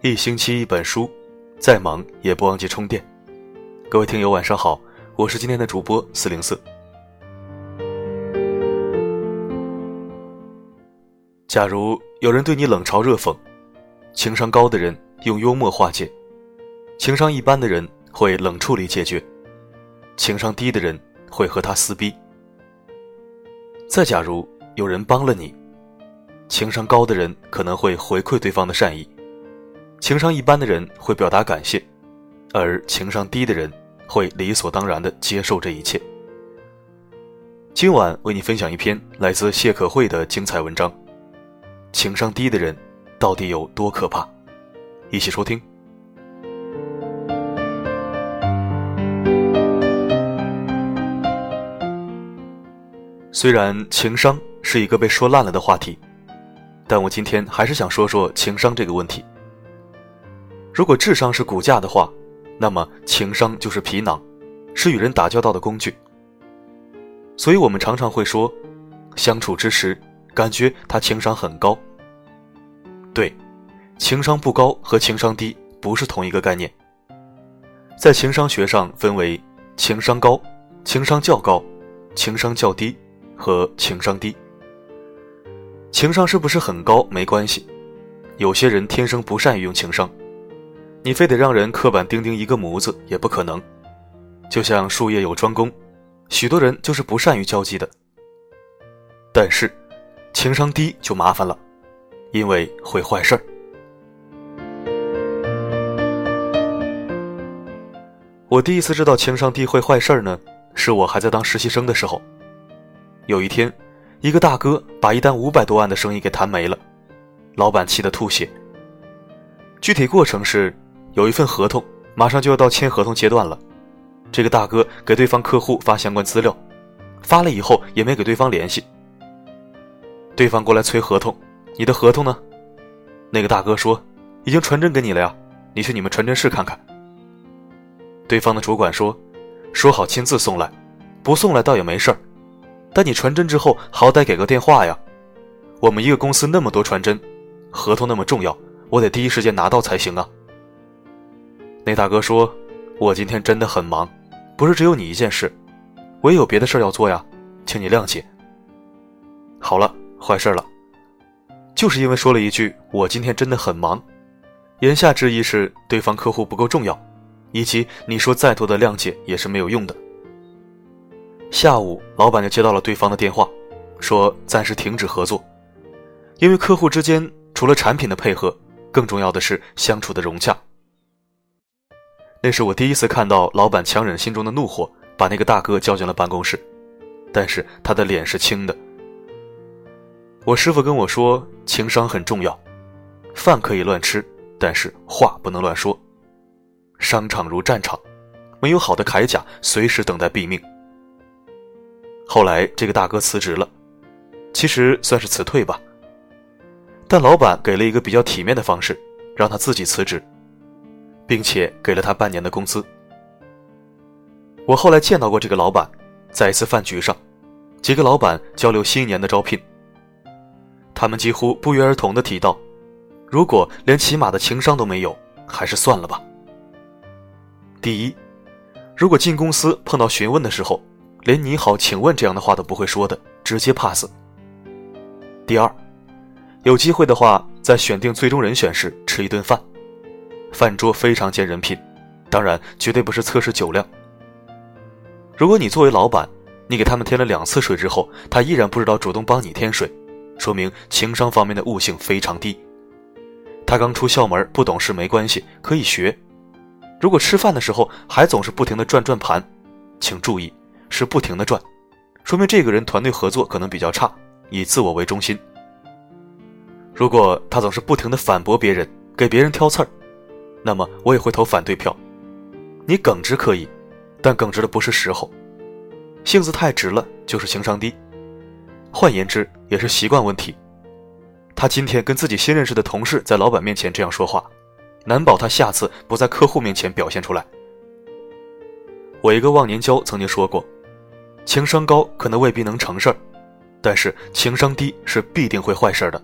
一星期一本书，再忙也不忘记充电。各位听友晚上好，我是今天的主播四零四。假如有人对你冷嘲热讽，情商高的人用幽默化解，情商一般的人会冷处理解决，情商低的人会和他撕逼。再假如有人帮了你，情商高的人可能会回馈对方的善意，情商一般的人会表达感谢，而情商低的人会理所当然的接受这一切。今晚为你分享一篇来自谢可慧的精彩文章：情商低的人到底有多可怕？一起收听。虽然情商是一个被说烂了的话题，但我今天还是想说说情商这个问题。如果智商是骨架的话，那么情商就是皮囊，是与人打交道的工具。所以我们常常会说，相处之时感觉他情商很高。对，情商不高和情商低不是同一个概念。在情商学上分为情商高、情商较高、情商较低。和情商低，情商是不是很高没关系，有些人天生不善于用情商，你非得让人刻板钉钉一个模子也不可能。就像术业有专攻，许多人就是不善于交际的。但是，情商低就麻烦了，因为会坏事儿。我第一次知道情商低会坏事儿呢，是我还在当实习生的时候。有一天，一个大哥把一单五百多万的生意给谈没了，老板气得吐血。具体过程是，有一份合同，马上就要到签合同阶段了，这个大哥给对方客户发相关资料，发了以后也没给对方联系。对方过来催合同，你的合同呢？那个大哥说，已经传真给你了呀，你去你们传真室看看。对方的主管说，说好亲自送来，不送来倒也没事儿。但你传真之后，好歹给个电话呀！我们一个公司那么多传真，合同那么重要，我得第一时间拿到才行啊。那大哥说：“我今天真的很忙，不是只有你一件事，我也有别的事要做呀，请你谅解。”好了，坏事了，就是因为说了一句“我今天真的很忙”，言下之意是对方客户不够重要，以及你说再多的谅解也是没有用的。下午，老板就接到了对方的电话，说暂时停止合作，因为客户之间除了产品的配合，更重要的是相处的融洽。那是我第一次看到老板强忍心中的怒火，把那个大哥叫进了办公室，但是他的脸是青的。我师傅跟我说，情商很重要，饭可以乱吃，但是话不能乱说。商场如战场，没有好的铠甲，随时等待毙命。后来这个大哥辞职了，其实算是辞退吧。但老板给了一个比较体面的方式，让他自己辞职，并且给了他半年的工资。我后来见到过这个老板，在一次饭局上，几个老板交流新一年的招聘。他们几乎不约而同的提到，如果连起码的情商都没有，还是算了吧。第一，如果进公司碰到询问的时候。连你好，请问这样的话都不会说的，直接 pass。第二，有机会的话，在选定最终人选时吃一顿饭，饭桌非常见人品，当然绝对不是测试酒量。如果你作为老板，你给他们添了两次水之后，他依然不知道主动帮你添水，说明情商方面的悟性非常低。他刚出校门，不懂事没关系，可以学。如果吃饭的时候还总是不停的转转盘，请注意。是不停的转，说明这个人团队合作可能比较差，以自我为中心。如果他总是不停的反驳别人，给别人挑刺儿，那么我也会投反对票。你耿直可以，但耿直的不是时候，性子太直了就是情商低。换言之，也是习惯问题。他今天跟自己新认识的同事在老板面前这样说话，难保他下次不在客户面前表现出来。我一个忘年交曾经说过。情商高可能未必能成事儿，但是情商低是必定会坏事的。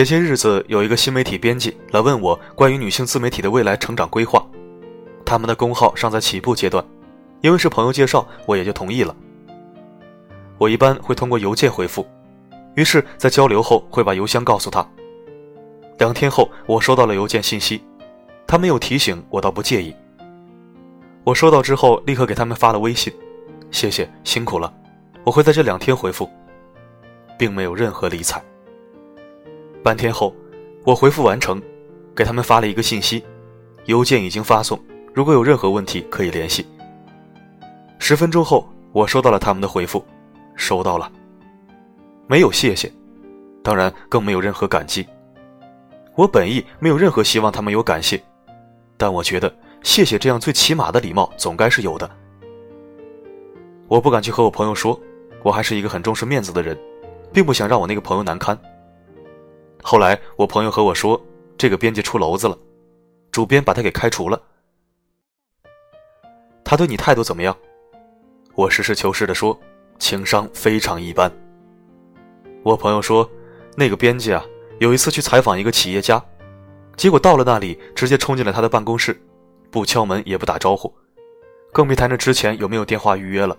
前些日子有一个新媒体编辑来问我关于女性自媒体的未来成长规划，他们的公号尚在起步阶段，因为是朋友介绍，我也就同意了。我一般会通过邮件回复，于是，在交流后会把邮箱告诉他。两天后，我收到了邮件信息，他没有提醒我，倒不介意。我收到之后，立刻给他们发了微信，谢谢辛苦了，我会在这两天回复，并没有任何理睬。半天后，我回复完成，给他们发了一个信息，邮件已经发送，如果有任何问题可以联系。十分钟后，我收到了他们的回复，收到了，没有谢谢，当然更没有任何感激。我本意没有任何希望他们有感谢，但我觉得谢谢这样最起码的礼貌总该是有的。我不敢去和我朋友说，我还是一个很重视面子的人，并不想让我那个朋友难堪。后来我朋友和我说，这个编辑出篓子了，主编把他给开除了。他对你态度怎么样？我实事求是的说，情商非常一般。我朋友说，那个编辑啊。有一次去采访一个企业家，结果到了那里，直接冲进了他的办公室，不敲门也不打招呼，更别谈着之前有没有电话预约了。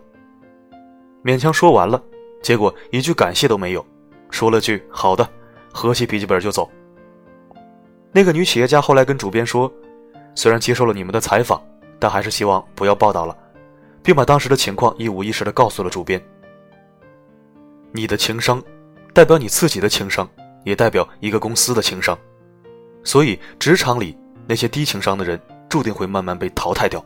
勉强说完了，结果一句感谢都没有，说了句“好的”，合起笔记本就走。那个女企业家后来跟主编说，虽然接受了你们的采访，但还是希望不要报道了，并把当时的情况一五一十的告诉了主编。你的情商，代表你自己的情商。也代表一个公司的情商，所以职场里那些低情商的人注定会慢慢被淘汰掉。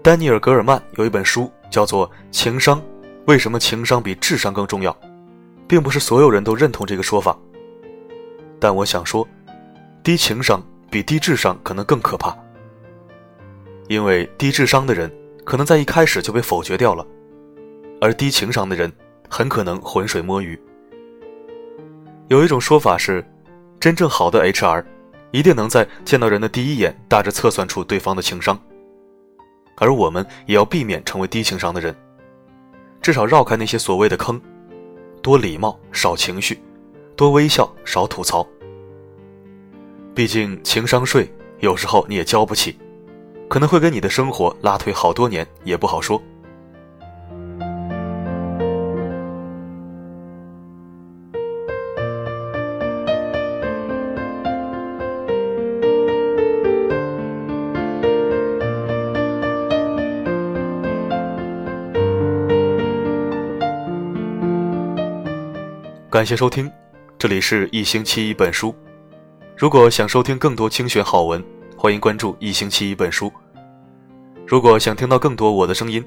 丹尼尔·格尔曼有一本书叫做《情商》，为什么情商比智商更重要？并不是所有人都认同这个说法，但我想说，低情商比低智商可能更可怕，因为低智商的人可能在一开始就被否决掉了。而低情商的人很可能浑水摸鱼。有一种说法是，真正好的 HR 一定能在见到人的第一眼大致测算出对方的情商。而我们也要避免成为低情商的人，至少绕开那些所谓的坑，多礼貌少情绪，多微笑少吐槽。毕竟情商税有时候你也交不起，可能会跟你的生活拉退好多年，也不好说。感谢收听，这里是一星期一本书。如果想收听更多精选好文，欢迎关注一星期一本书。如果想听到更多我的声音，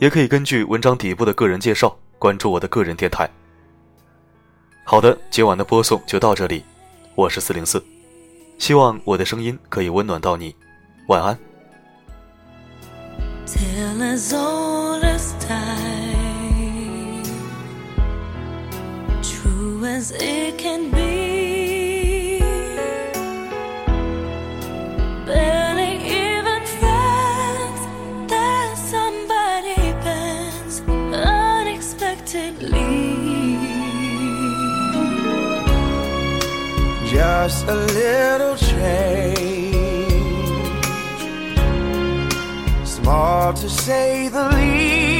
也可以根据文章底部的个人介绍关注我的个人电台。好的，今晚的播送就到这里，我是四零四，希望我的声音可以温暖到你，晚安。It can be. Barely even friends, that somebody bends unexpectedly. Just a little change, small to say the least.